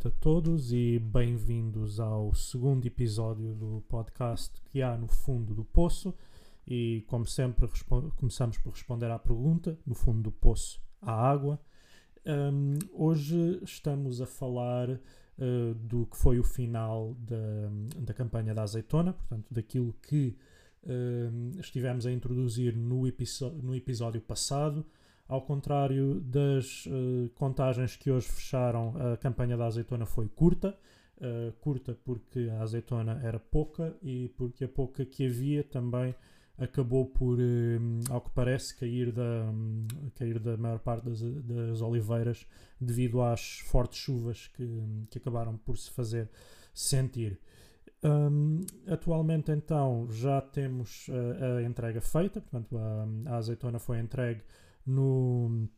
noite a todos e bem-vindos ao segundo episódio do podcast que há no fundo do poço. E, como sempre, começamos por responder à pergunta: no fundo do poço há água? Um, hoje estamos a falar uh, do que foi o final da, da campanha da azeitona, portanto, daquilo que uh, estivemos a introduzir no, no episódio passado. Ao contrário das uh, contagens que hoje fecharam, a campanha da azeitona foi curta. Uh, curta porque a azeitona era pouca e porque a pouca que havia também acabou por, uh, ao que parece, cair da, um, cair da maior parte das, das, oliveiras devido às fortes chuvas que, que acabaram por se fazer sentir. Um, atualmente, então, já temos a entrega feita, portanto, a, a azeitona foi entregue no,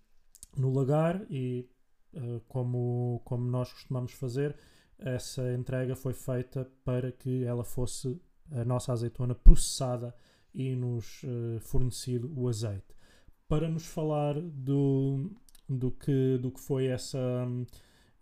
no lagar e, uh, como, como nós costumamos fazer, essa entrega foi feita para que ela fosse a nossa azeitona processada e nos uh, fornecido o azeite. Para nos falar do, do, que, do que foi essa,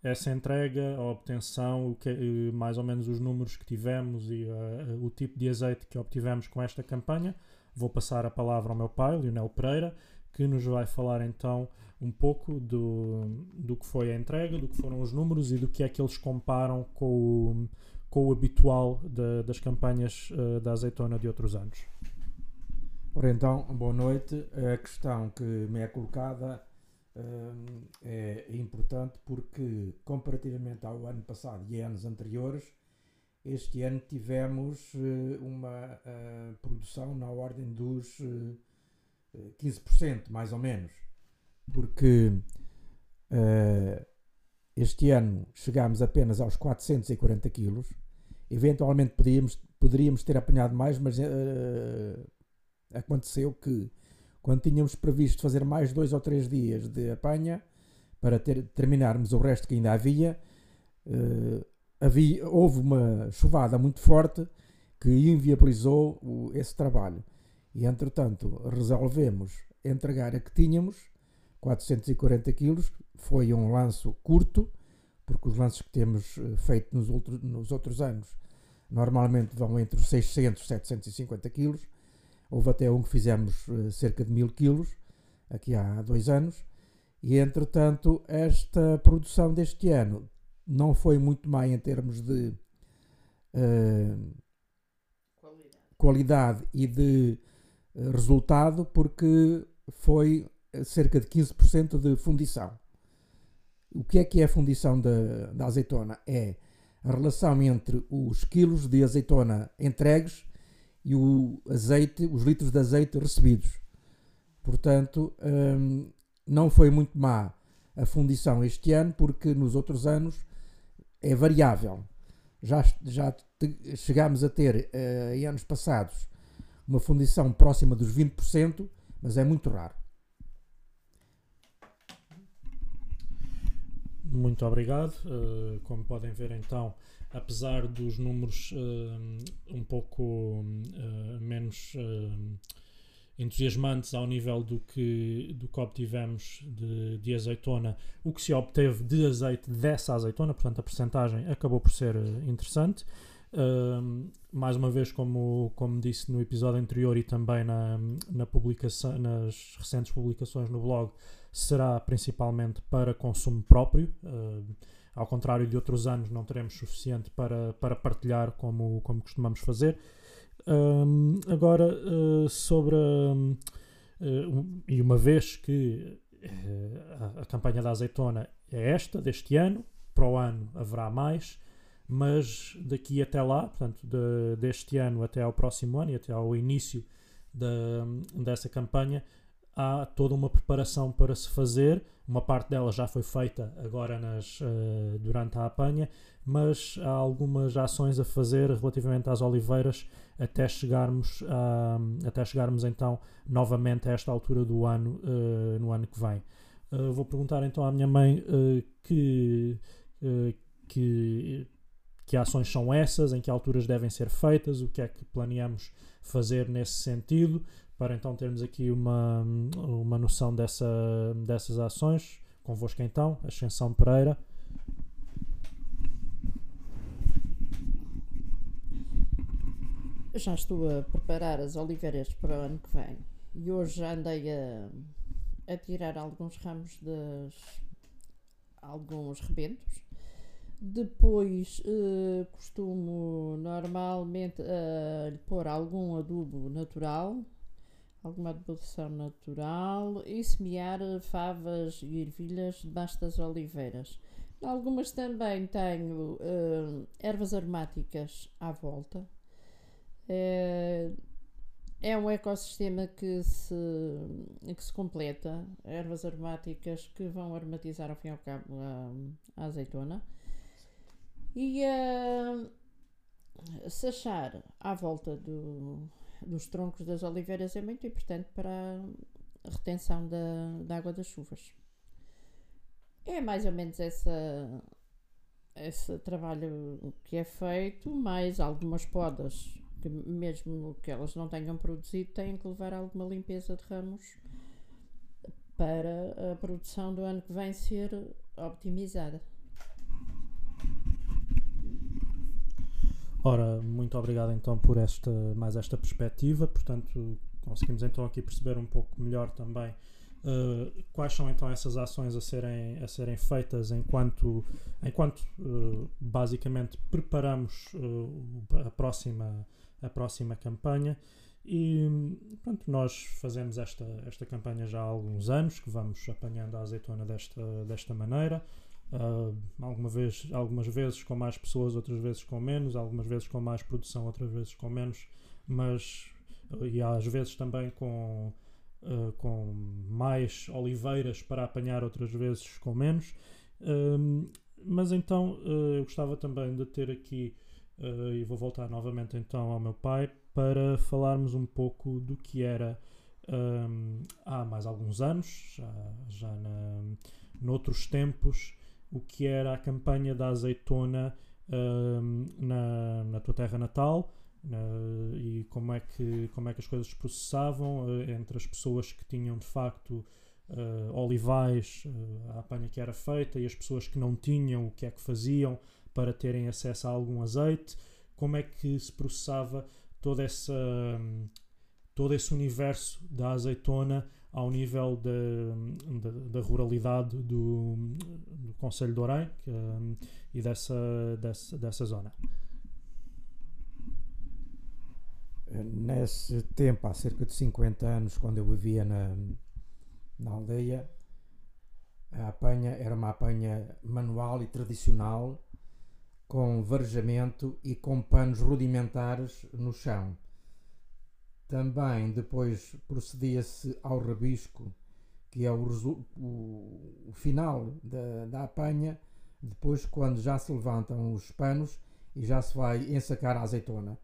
essa entrega, a obtenção, o que, mais ou menos os números que tivemos e uh, o tipo de azeite que obtivemos com esta campanha, vou passar a palavra ao meu pai, Lionel Pereira, que nos vai falar então um pouco do, do que foi a entrega, do que foram os números e do que é que eles comparam com o, com o habitual de, das campanhas uh, da azeitona de outros anos. Ora então, boa noite. A questão que me é colocada uh, é importante porque, comparativamente ao ano passado e anos anteriores, este ano tivemos uh, uma produção na ordem dos 15%, mais ou menos, porque uh, este ano chegámos apenas aos 440 quilos. Eventualmente poderíamos, poderíamos ter apanhado mais, mas uh, aconteceu que quando tínhamos previsto fazer mais dois ou três dias de apanha para ter, terminarmos o resto que ainda havia, uh, havia houve uma chuvada muito forte que inviabilizou o, esse trabalho. E entretanto resolvemos entregar a que tínhamos, 440 quilos, foi um lanço curto, porque os lances que temos eh, feito nos, outro, nos outros anos normalmente vão entre os 600 e 750 quilos. Houve até um que fizemos uh, cerca de 1000 quilos, aqui há dois anos. E entretanto, esta produção deste ano não foi muito má em termos de uh, qualidade. qualidade e de resultado porque foi cerca de 15% de fundição. O que é que é a fundição da, da azeitona? É a relação entre os quilos de azeitona entregues e o azeite, os litros de azeite recebidos. Portanto, hum, não foi muito má a fundição este ano, porque nos outros anos é variável. Já, já chegámos a ter, uh, em anos passados, uma fundição próxima dos 20%, mas é muito raro. Muito obrigado. Uh, como podem ver, então, apesar dos números uh, um pouco uh, menos entusiasmantes ao nível do que, do que obtivemos de, de, azeitona, o que se obteve de azeite dessa azeitona, portanto, a percentagem acabou por ser interessante. Uh, mais uma vez, como, como disse no episódio anterior e também na, na publicação, nas recentes publicações no blog, será principalmente para consumo próprio. Uh, ao contrário de outros anos, não teremos suficiente para, para partilhar como, como costumamos fazer. Uh, agora, uh, sobre. Um, e uma vez que a, a campanha da azeitona é esta, deste ano, para o ano haverá mais mas daqui até lá, portanto, de, deste ano até ao próximo ano e até ao início dessa campanha, há toda uma preparação para se fazer. Uma parte dela já foi feita agora nas, uh, durante a apanha, mas há algumas ações a fazer relativamente às oliveiras até chegarmos, a, até chegarmos então novamente a esta altura do ano, uh, no ano que vem. Uh, vou perguntar então à minha mãe que, que que ações são essas, em que alturas devem ser feitas, o que é que planeamos fazer nesse sentido, para então termos aqui uma, uma noção dessa, dessas ações. Convosco então, Ascensão Pereira. Já estou a preparar as oliveiras para o ano que vem e hoje andei a, a tirar alguns ramos de alguns rebentos depois uh, costumo normalmente uh, pôr algum adubo natural, alguma adubação natural e semear favas e ervilhas debaixo das oliveiras. Algumas também tenho uh, ervas aromáticas à volta. É, é um ecossistema que se, que se completa. Ervas aromáticas que vão aromatizar ao fim e ao cabo a, a azeitona. E uh, se achar à volta do, dos troncos das oliveiras é muito importante para a retenção da, da água das chuvas. É mais ou menos essa, esse trabalho que é feito, mais algumas podas, que mesmo que elas não tenham produzido, têm que levar alguma limpeza de ramos para a produção do ano que vem ser optimizada. Ora, muito obrigado então por esta, mais esta perspectiva, portanto conseguimos então aqui perceber um pouco melhor também Uh, quais são então essas ações a serem, a serem feitas enquanto, enquanto uh, basicamente preparamos uh, a, próxima, a próxima campanha. E pronto, nós fazemos esta, esta campanha já há alguns anos que vamos apanhando a azeitona desta, desta maneira alguma vez, algumas vezes com mais pessoas, outras vezes com menos, algumas vezes com mais produção, outras vezes com menos mas e às vezes também com uh, com mais oliveiras para apanhar, outras vezes com menos. Uh, mas então uh, eu gostava também de ter aqui, e vou voltar novamente então ao meu pai, para falarmos um pouco do que era um, há mais alguns anos, já, já na, noutros tempos, o que era a campanha da azeitona um, na, na tua terra natal Uh, e como é, que, como é que as coisas se processavam uh, entre as pessoas que tinham de facto uh, olivais, a apanha que era feita, e as pessoas que não tinham, o que é que faziam para terem acesso a algum azeite, como é que se processava toda essa, um, todo esse universo da azeitona ao nível da, da, da ruralidade do, do Conselho de Orem um, e dessa, dessa, dessa zona. nesse tempo, há cerca de 50 anos, quando eu vivia na, na aldeia, a apanha era uma apanha manual e tradicional, com varejamento e com panos rudimentares no chão. Também depois procedia-se ao rabisco, que é o, o, final da, da apanha, depois quando já se levantam os panos e já se vai ensacar a azeitona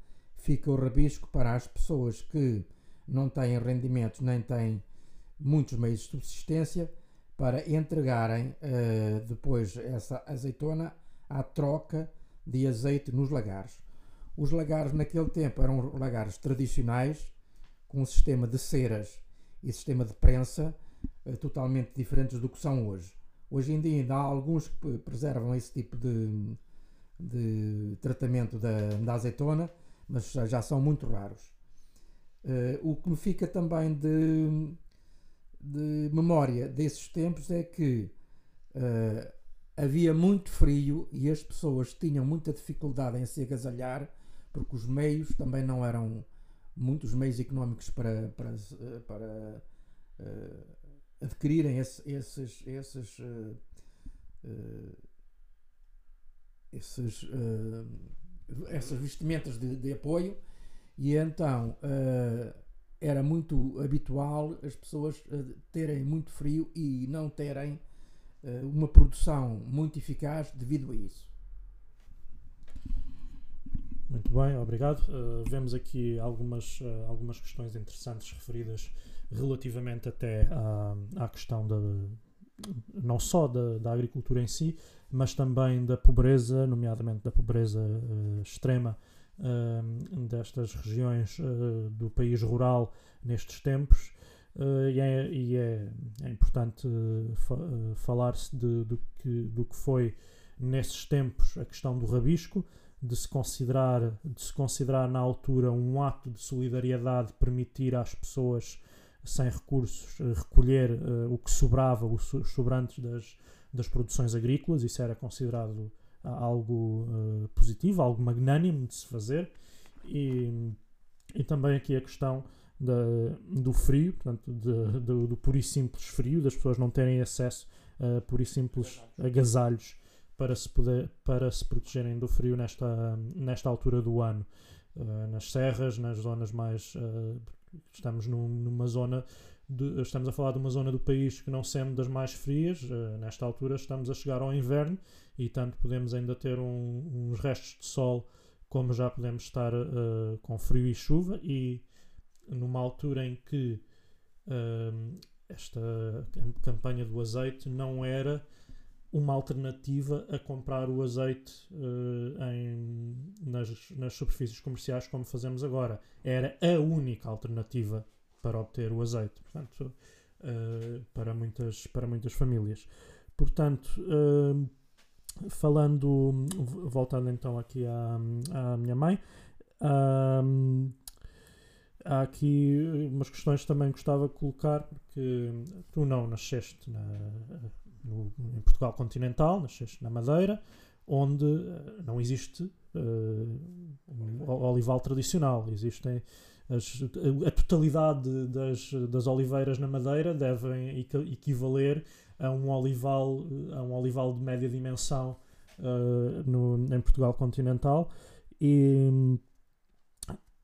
fica o rabisco para as pessoas que não têm rendimentos nem têm muitos meios de subsistência para entregarem uh, depois essa azeitona à troca de azeite nos lagares. Os lagares naquele tempo eram lagares tradicionais, com um sistema de ceras e sistema de prensa uh, totalmente diferentes do que são hoje. Hoje em dia ainda há alguns que preservam esse tipo de, de tratamento da, da azeitona, mas já, já são muito raros. Uh, o que me fica também de, de memória desses tempos é que uh, havia muito frio e as pessoas tinham muita dificuldade em se agasalhar porque os meios também não eram muitos meios económicos para, para, eh, para uh, adquirirem esse, esses, esses, esses essas vestimentas de, de apoio e então uh, era muito habitual as pessoas uh, terem muito frio e não terem uh, uma produção muito eficaz devido a isso. Muito bem, obrigado. vemos aqui algumas, algumas questões interessantes referidas relativamente até à, à questão da, não só da, da agricultura em si, mas também da pobreza, nomeadamente da pobreza uh, extrema uh, destas regiões uh, do país rural nestes tempos. e é, e é, é importante fa falar-se do, que, do que foi nesses tempos a questão do rabisco, de se considerar de se considerar na altura um ato de solidariedade permitir às pessoas sem recursos uh, recolher uh, o que sobrava os sobrantes das, das produções agrícolas. Isso era considerado algo positivo algo magnânimo de se fazer. E, e também aqui a questão da, do frio, portanto, de, de, do puro e simples frio, das pessoas não terem acesso a puro e simples agasalhos para se, poder, para se protegerem do frio nesta, nesta altura do ano. Uh, nas serras, nas zonas mais. Uh, estamos num, numa zona. De, estamos a falar de uma zona do país que não sendo das mais frias, uh, nesta altura estamos a chegar ao inverno e tanto podemos ainda ter um, uns restos de sol como já podemos estar com frio e chuva e numa altura em que esta campanha do azeite não era uma alternativa a comprar o azeite uh, em, nas, nas superfícies comerciais como fazemos agora. Era a única alternativa para obter o azeite, portanto, uh, para, muitas, para muitas famílias. Portanto, uh, falando, voltando então aqui à, à minha mãe, há aqui umas questões que também gostava de colocar, porque tu não nasceste na, no, em Portugal continental, nasceste na Madeira, onde uh, não existe uh, um olival tradicional. Existem as, a, a, totalidade das, das oliveiras na Madeira devem equivaler a um olival, a um olival de média dimensão uh, no, em Portugal continental. E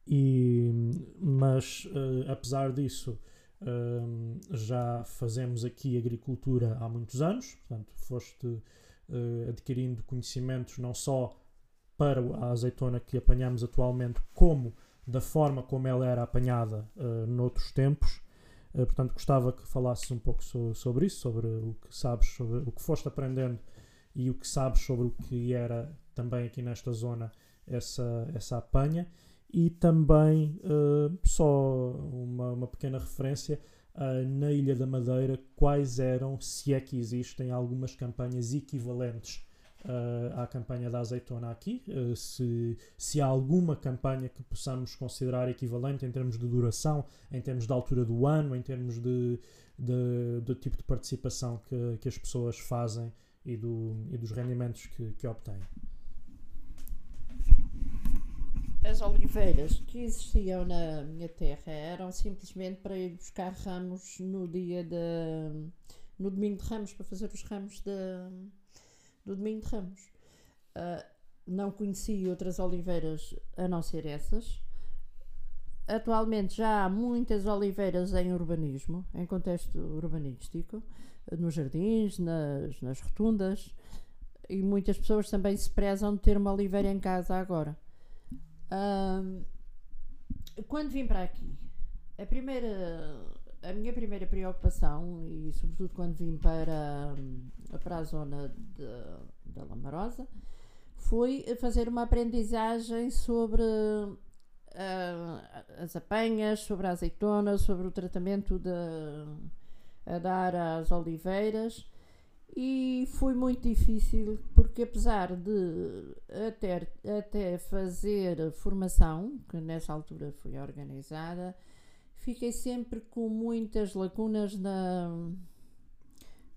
e, mas, uh, apesar disso, uh, já fazemos aqui agricultura há muitos anos, portanto, foste uh, adquirindo conhecimentos não só para a azeitona que apanhamos atualmente, como da forma como ela era apanhada uh, noutros tempos. Uh, portanto, gostava que falasses um pouco so sobre isso, sobre o que sabes, sobre o que foste aprendendo e o que sabes sobre o que era também aqui nesta zona essa, essa apanha e também uh, só uma, uma, pequena referência uh, na Ilha da Madeira quais eram, se é que existem algumas campanhas equivalentes uh, à campanha da azeitona aqui, se, se há alguma campanha que possamos considerar equivalente em termos de duração, em termos de altura do ano, em termos de, de, de tipo de participação que, que as pessoas fazem e, do, e dos rendimentos que, que obtêm as oliveiras que existiam na minha terra eram simplesmente para ir buscar ramos no dia de. no domingo de ramos, para fazer os ramos de, do domingo de ramos. Uh, não conheci outras oliveiras a não ser essas. Atualmente já há muitas oliveiras em urbanismo, em contexto urbanístico, nos jardins, nas, nas rotundas, e muitas pessoas também se prezam de ter uma oliveira em casa agora. Um, quando vim para aqui, a primeira, a minha primeira preocupação, e sobretudo quando vim para, para a zona de, da Lamarosa, foi fazer uma aprendizagem sobre uh, as apanhas, sobre a azeitona, sobre o tratamento de, a dar às oliveiras e foi muito difícil porque apesar de até, até fazer formação, que nessa altura foi organizada, fiquei sempre com muitas lacunas na,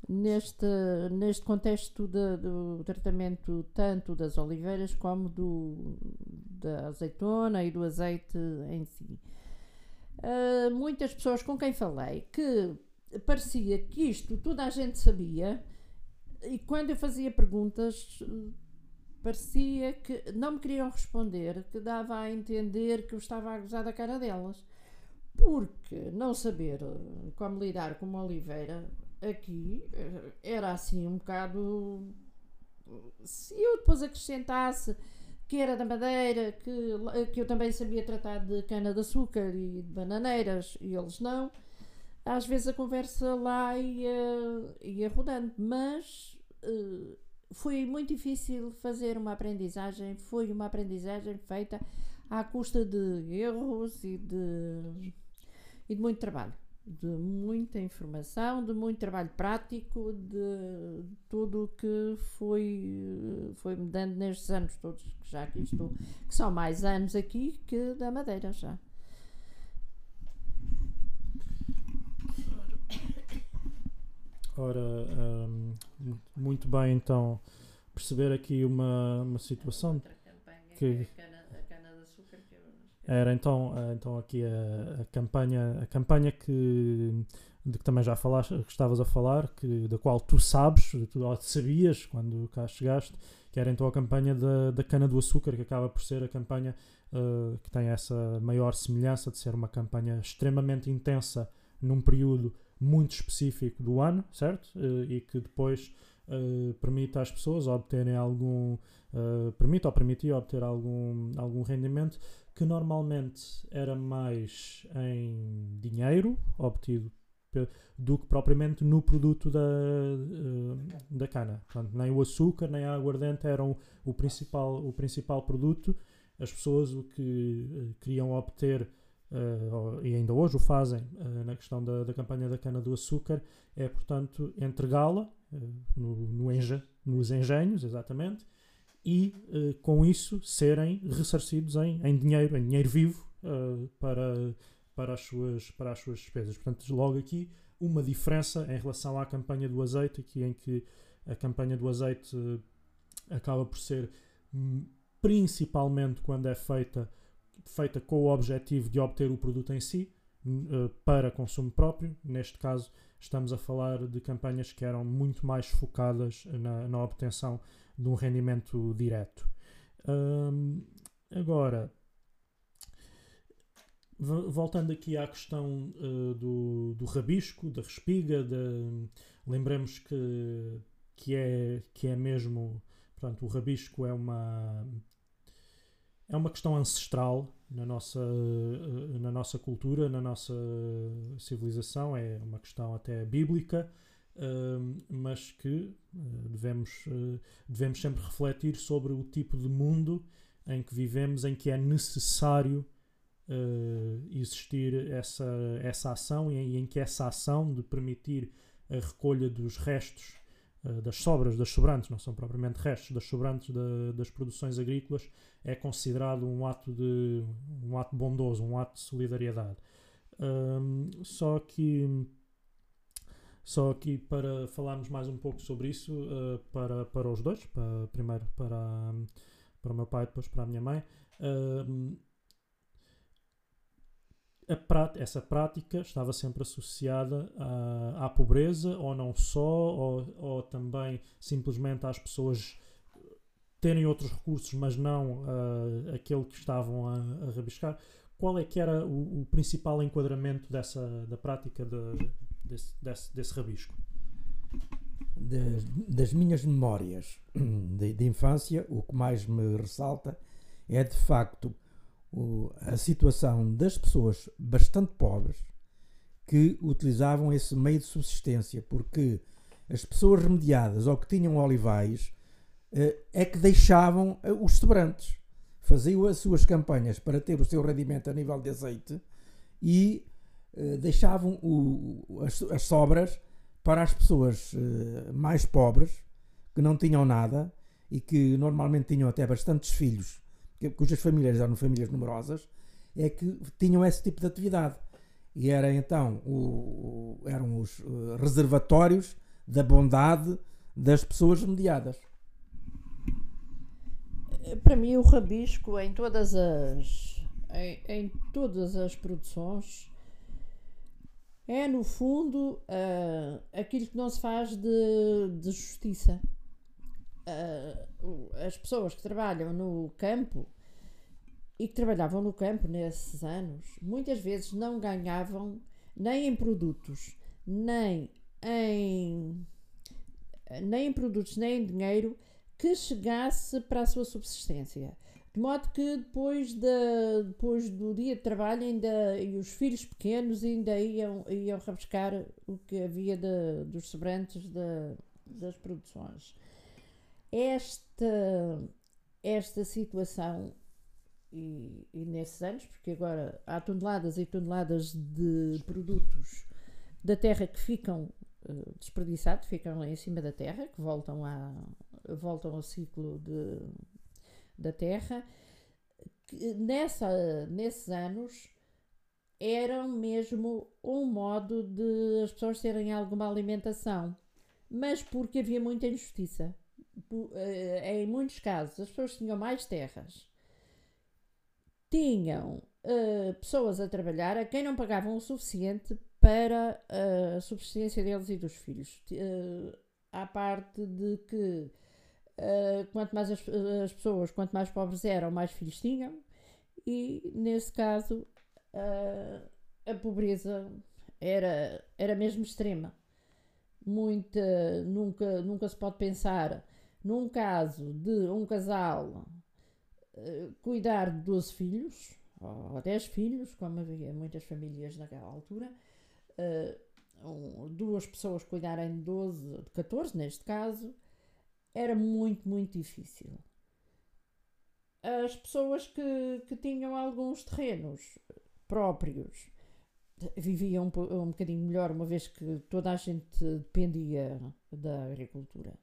neste, neste contexto de, do tratamento tanto das oliveiras como do, da azeitona e do azeite em si. Uh, muitas pessoas com quem falei que parecia que isto toda a gente sabia e quando eu fazia perguntas, parecia que não me queriam responder, que dava a entender que eu estava a gozar da cara delas. Porque não saber como lidar com uma oliveira aqui eh, era assim um bocado. Se eu depois acrescentasse que era da madeira, que, que eu também sabia tratar de cana-de-açúcar e de bananeiras, e eles não às vezes a conversa lá ia, ia rodando, mas uh, foi muito difícil fazer uma aprendizagem, foi uma aprendizagem feita à custa de erros e de, e de muito trabalho. de muita informação, de muito trabalho prático, de tudo o que foi, foi dando nestes anos todos que já aqui estou, que são mais anos aqui que da Madeira já. Ora, hum, muito bem, então, perceber aqui uma, uma situação que era então, eh, então aqui a, a, campanha, a campanha que, de que também já falaste, que estavas a falar, que, da qual tu sabes, tu sabias quando cá chegaste, que era então a campanha da, da cana do açúcar, que acaba por ser a campanha uh, que tem essa maior semelhança de ser uma campanha extremamente intensa num período muito específico do ano, certo? Uh, e que depois uh, permite às pessoas obterem algum, uh, permite ou permitia obter algum, algum rendimento que normalmente era mais em dinheiro obtido do que propriamente no produto da, uh, da cana. Portanto, nem o açúcar nem a aguardente eram o principal, o principal produto. As pessoas o que uh, queriam obter, uh, e ainda hoje o fazem na questão da, da campanha da cana do açúcar, é, portanto, entregá-la no, no enja, nos engenhos, exatamente, e uh, com isso serem ressarcidos em, em dinheiro, em dinheiro vivo uh, para, para, as suas, para as suas despesas. Portanto, logo aqui uma diferença em relação à campanha do azeite, aqui em que a campanha do azeite uh, acaba por ser hum, principalmente quando é feita, feita com o objetivo de obter o produto em si para consumo próprio. Neste caso, estamos a falar de campanhas que eram muito mais focadas na, na obtenção de um rendimento direto. Um, agora, voltando aqui à questão uh, do, do rabisco, da respiga, de, lembremos que, que, é, que é mesmo. Portanto, o rabisco é uma, é uma questão ancestral na nossa, uh, na nossa cultura, na nossa civilização, é uma questão até bíblica mas que uh, devemos, uh, devemos sempre refletir sobre o tipo de mundo em que vivemos, em que é necessário existir essa, essa ação e em, que essa ação de permitir a recolha dos restos, das sobras, das sobrantes, não são propriamente restos, das sobrantes da, das produções agrícolas, é considerado um ato, de, um ato bondoso, um ato de solidariedade. só que só aqui para falarmos mais um pouco sobre isso, uh, para, para os dois, para, primeiro para, para o meu pai, depois para a minha mãe. Uh, a essa prática estava sempre associada à, à pobreza, ou não só, ou, ou, também simplesmente às pessoas terem outros recursos, mas não uh, aquele que estavam a, a, rabiscar. Qual é que era o, o principal enquadramento dessa, da prática de, desse, desse, desse rabisco? Das, das, minhas memórias de, de, infância, o que mais me ressalta é de facto o, a situação das pessoas bastante pobres que utilizavam esse meio de subsistência, porque as pessoas remediadas ou que tinham olivais eh, é que deixavam eh, os sobrantes, faziam as suas campanhas para ter o seu rendimento a nível de azeite e eh, deixavam o, as, as, sobras para as pessoas mais pobres, que não tinham nada e que normalmente tinham até bastantes filhos, cujas famílias eram famílias numerosas, é que tinham esse tipo de atividade. E era então o, eram os uh, reservatórios da bondade das pessoas mediadas. Para mim, o rabisco em todas as em, em todas as produções é, no fundo, uh, aquilo que não se faz de, de justiça. Uh, as pessoas que trabalham no campo e que trabalhavam no campo nesses anos, muitas vezes não ganhavam nem em produtos, nem em, nem em produtos, nem em dinheiro que chegasse para a sua subsistência. De modo que depois, de, depois do dia de trabalho ainda, e os filhos pequenos ainda iam, iam rabiscar o que havia de, dos sobrantes de, das produções. Esta, esta situação, e, e nesses anos, porque agora há toneladas e toneladas de produtos da terra que ficam uh, desperdiçados, ficam em cima da terra, que voltam, a, voltam ao ciclo de, da terra. Que nessa, nesses anos eram mesmo um modo de as pessoas terem alguma alimentação, mas porque havia muita injustiça. Eh, em muitos casos, as pessoas tinham mais terras, tinham uh, pessoas a trabalhar a quem não pagavam o suficiente para a subsistência deles e dos filhos. Uh, à parte de que uh, quanto mais as, as, pessoas, quanto mais pobres eram, mais filhos tinham, e nesse caso uh, a pobreza era, era mesmo extrema. Muita, nunca, nunca se pode pensar num caso de um casal uh, cuidar de 12 filhos, ou 10 filhos, como havia muitas famílias naquela altura, uh, um, duas pessoas cuidarem de 12, de 14 neste caso, era muito, muito difícil. As pessoas que, que tinham alguns terrenos próprios viviam um, um bocadinho melhor, uma vez que toda a gente dependia da agricultura.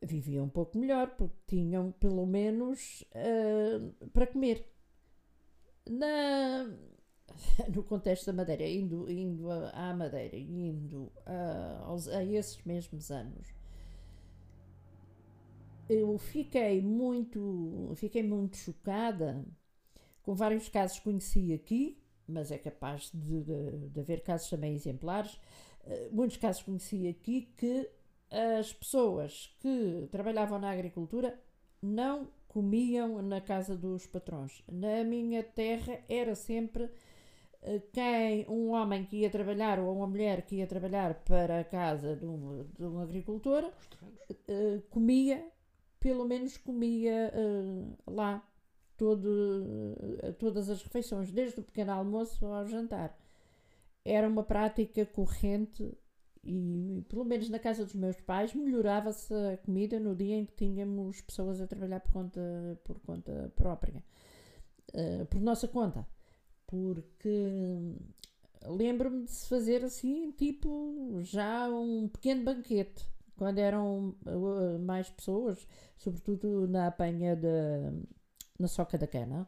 Viviam um pouco melhor porque tinham pelo menos uh, para comer. Na, no contexto da Madeira, indo, indo à Madeira, indo uh, aos, a esses mesmos anos, eu fiquei muito, fiquei muito chocada com vários casos que conheci aqui, mas é capaz de, de, de haver casos também exemplares. Uh, muitos casos conheci aqui que as pessoas que trabalhavam na agricultura não comiam na casa dos patrões. Na minha terra era sempre eh, quem um homem que ia trabalhar ou uma mulher que ia trabalhar para a casa de um, de um agricultor uh, comia pelo menos comia uh, lá todo, uh, todas as refeições, desde o pequeno almoço ao jantar. Era uma prática corrente e, pelo menos na casa dos meus pais, melhorava-se a comida no dia em que tínhamos pessoas a trabalhar por conta, por conta própria, uh, por nossa conta. Porque lembro-me de se fazer assim, tipo, já um pequeno banquete quando eram uh, mais pessoas, sobretudo na apanha de, na soca da cana,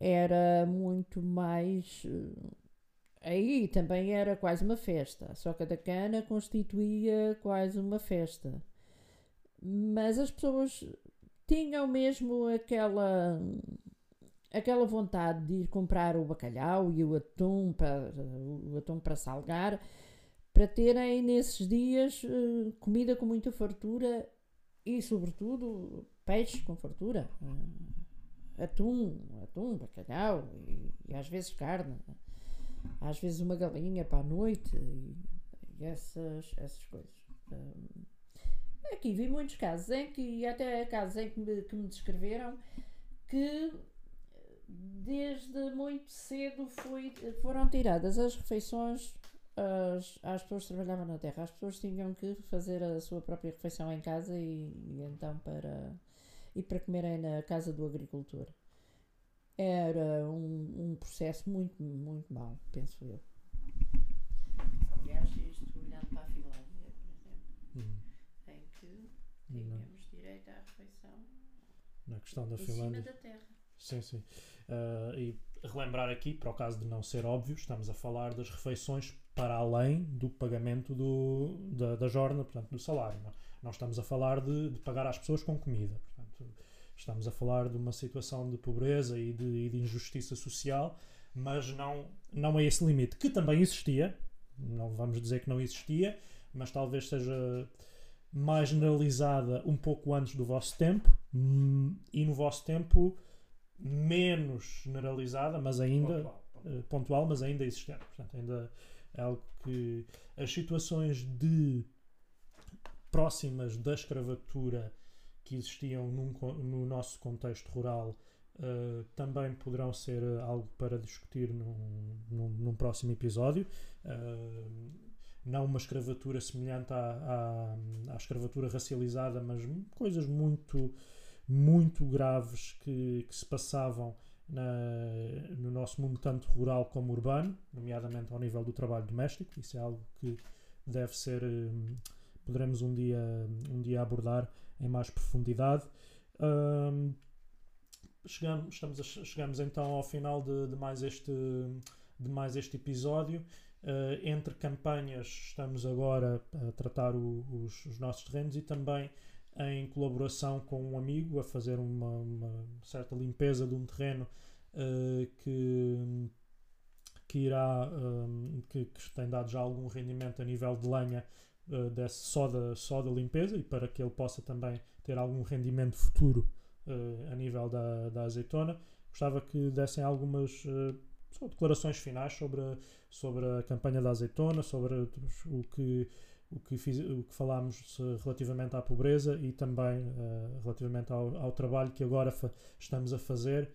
era muito mais. Aí também era quase uma festa. A soca da cana constituía quase uma festa. Mas as pessoas tinham mesmo aquela aquela vontade de ir comprar o bacalhau e o atum para o atum para salgar para terem nesses dias uh, comida com muita fartura e, sobretudo, peixe com fartura. Uh, atum, atum, bacalhau e, e, às vezes carne. Às vezes uma galinha para a noite e, e essas, essas coisas. Uh, aqui vi muitos casos em que, até casos em que me, que me descreveram, que desde muito cedo foi, foram tiradas as refeições as, as pessoas que trabalhavam na terra, as pessoas tinham que fazer a sua própria refeição em casa e, e então para e para comerem na casa do agricultor. Era um, um processo muito, muito mau, penso eu. Aliás, isto olhando para a Finlândia, por exemplo, hum. em que tínhamos direito à refeição na questão da em Finlândia. cima da terra. Sim, sim. Uh, e relembrar aqui, para o caso de não ser óbvio, estamos a falar das refeições para além do pagamento do, da, da jornada, portanto, do salário. Não, não estamos a falar de, de, pagar às pessoas com comida. Portanto, estamos a falar de uma situação de pobreza e de, e de injustiça social, mas não, não é esse limite, que também existia, não vamos dizer que não existia, mas talvez seja mais generalizada um pouco antes do vosso tempo hum, e no vosso tempo menos generalizada, mas ainda pontual, pontual. Uh, pontual mas ainda existente. Portanto, ainda é algo que as situações de próximas da escravatura que existiam num, no nosso contexto rural uh, também poderão ser algo para discutir num, num, num próximo episódio. Uh, não uma escravatura semelhante à, à, à, escravatura racializada, mas coisas muito, muito graves que, que se passavam na, no nosso mundo tanto rural como urbano, nomeadamente ao nível do trabalho doméstico. Isso é algo que deve ser, um, poderemos um dia, um dia abordar em mais profundidade. Um, chegamos, estamos a, chegamos então ao final de, de, mais, este, de mais este episódio. Uh, entre campanhas, estamos agora a tratar o, os, os, nossos terrenos e também em colaboração com um amigo a fazer uma, uma certa limpeza de um terreno uh, que, que irá um, que, que, tem dado já algum rendimento a nível de lenha uh, desse, só, da, só da limpeza e para que ele possa também ter algum rendimento futuro uh, a nível da, da azeitona. Gostava que dessem algumas uh, declarações finais sobre a, sobre a campanha da azeitona, sobre o que, o que, fiz, o que falámos relativamente à pobreza e também relativamente ao, ao, trabalho que agora estamos a fazer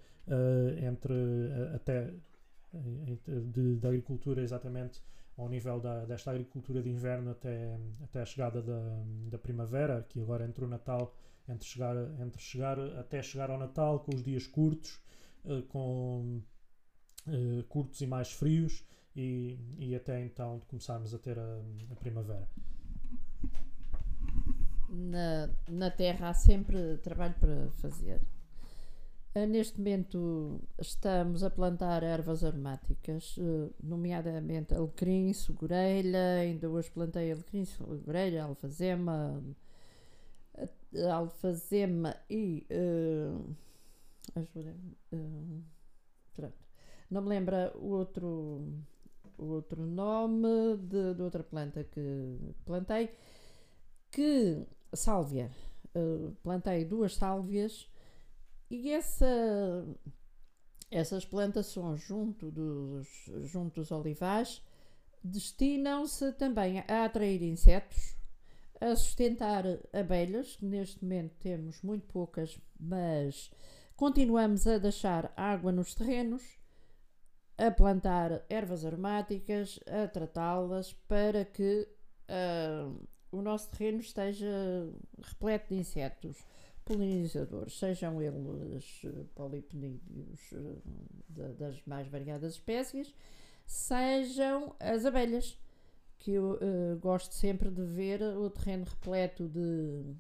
entre até de, da agricultura exatamente ao nível da, desta agricultura de inverno até, até a chegada da, da primavera, que agora entre o Natal entre chegar, entre chegar até chegar ao Natal com os dias curtos, uh, com uh, curtos e mais frios e, e até então de começarmos a ter a, a primavera. Na, na terra há sempre trabalho para fazer. Uh, neste momento estamos a plantar ervas aromáticas, nomeadamente alecrim, segurelha, ainda hoje plantei alecrim, segurelha, alfazema, alfazema e uh, ajuda uh, pronto. não me lembra o outro o outro nome de, de outra planta que plantei que sálvia uh, plantei duas sálvias e essa essas plantações junto dos junto dos olivais destinam-se também a atrair insetos a sustentar abelhas, que neste momento temos muito poucas, mas continuamos a deixar água nos terrenos, a plantar ervas aromáticas, a tratá-las para que uh, o nosso terreno esteja repleto de insetos polinizadores, sejam eles polipnídeos uh, das mais variadas espécies, sejam as abelhas que eu uh, gosto sempre de ver o terreno repleto de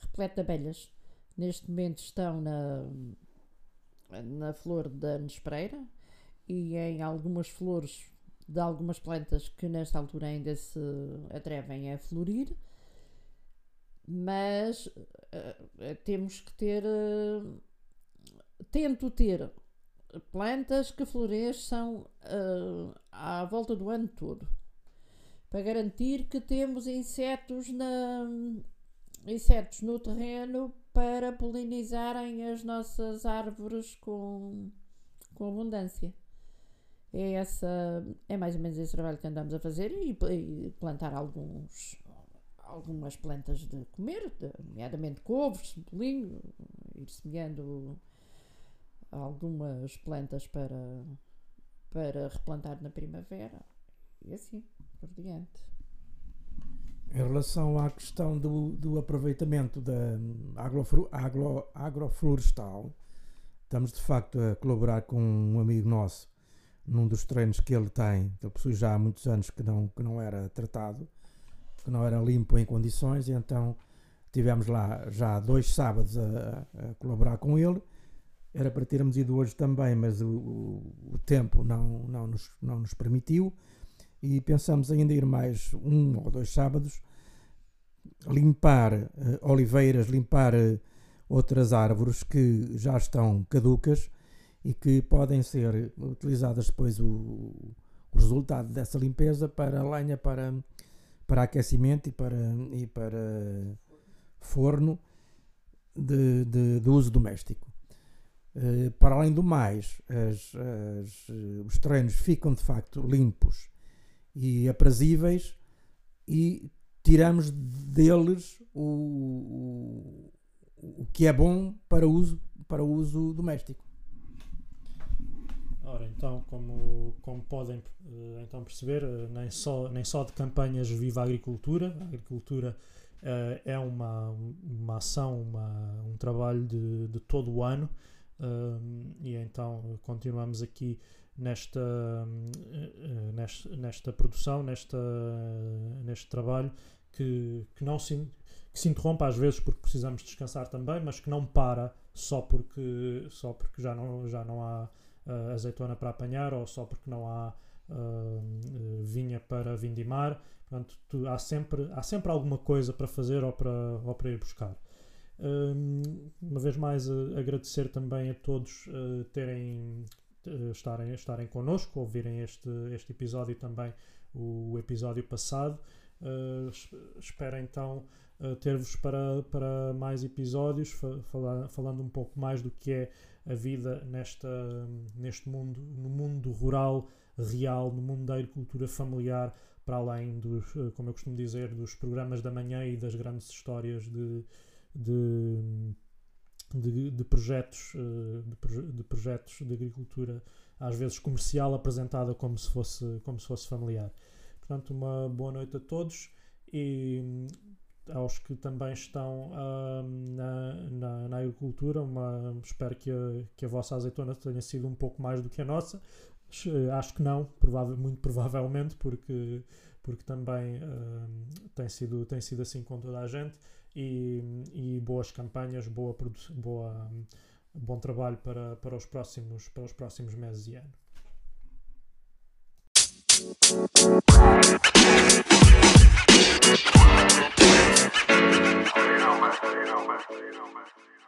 repleto de abelhas. Neste momento estão na, na flor da nespreira e em algumas flores de algumas plantas que nesta altura ainda se atrevem a florir, mas uh, temos que ter. Uh, tento ter plantas que floresçam uh, à volta do ano todo para garantir que temos insetos, na, insetos no terreno para polinizarem as nossas árvores com, com abundância. É, essa, é mais ou menos esse trabalho que andamos a fazer e, e plantar alguns, algumas plantas de comer, de, nomeadamente couves, cebolinho, ir semeando algumas plantas para, para replantar na primavera. E assim por diante. Em relação à questão do, do aproveitamento da agro, agroflorestal, estamos de facto a colaborar com um amigo nosso num dos treinos que ele tem, ele possui já há muitos anos que não, que não era tratado, que não era limpo em condições, e então tivemos lá já dois sábados a, a colaborar com ele. Era para termos ido hoje também, mas o, o, tempo não, não, nos, não nos permitiu e pensamos ainda ir mais um ou dois sábados limpar uh, oliveiras, limpar uh, outras árvores que já estão caducas e que podem ser utilizadas depois o, o resultado dessa limpeza para lenha, para, para aquecimento e para, e para forno de, de, de uso doméstico. Uh, para além do mais, as, as, os terrenos ficam de facto limpos e aprazíveis e tiramos deles o, o, o que é bom para uso, para uso doméstico. Ora, então, como, como podem uh, então perceber, uh, nem, só, nem só de campanhas viva a agricultura, a agricultura uh, é uma, uma ação, uma, um trabalho de, de todo o ano. E, então continuamos aqui nesta, uh, nesta, nesta produção, nesta, neste trabalho que, que não se, que se interrompe às vezes porque precisamos descansar também, mas que não para só porque, só porque já, não, já não há uh, azeitona para apanhar ou só porque não há uh, vinha para vindimar. Portanto, tu, há, sempre, há sempre alguma coisa para fazer ou para, ou para ir buscar. uma vez mais, agradecer também a todos terem estarem, estarem connosco, ouvirem este, este episódio e também o episódio passado. Uh, espero então uh, ter-vos para, para mais episódios, fa falar, falando um pouco mais do que é a vida nesta, neste mundo, no mundo rural, real, no mundo da agricultura familiar, para além dos, uh, como eu costumo dizer, dos programas da manhã e das grandes histórias de, de de, de projetos, eh, de, projetos de agricultura, às vezes comercial, apresentada como se fosse, como se fosse familiar. Portanto, uma boa noite a todos e aos que também estão na, na, na, agricultura. Uma, espero que a, que a vossa azeitona tenha sido um pouco mais do que a nossa. Acho que não, provável, muito provavelmente, porque, porque também tem, sido, tem sido assim com toda a gente e, e boas campanhas, boa, boa, bom trabalho para, para, os próximos, para os próximos meses e anos. You don't matter, you don't matter, you don't matter.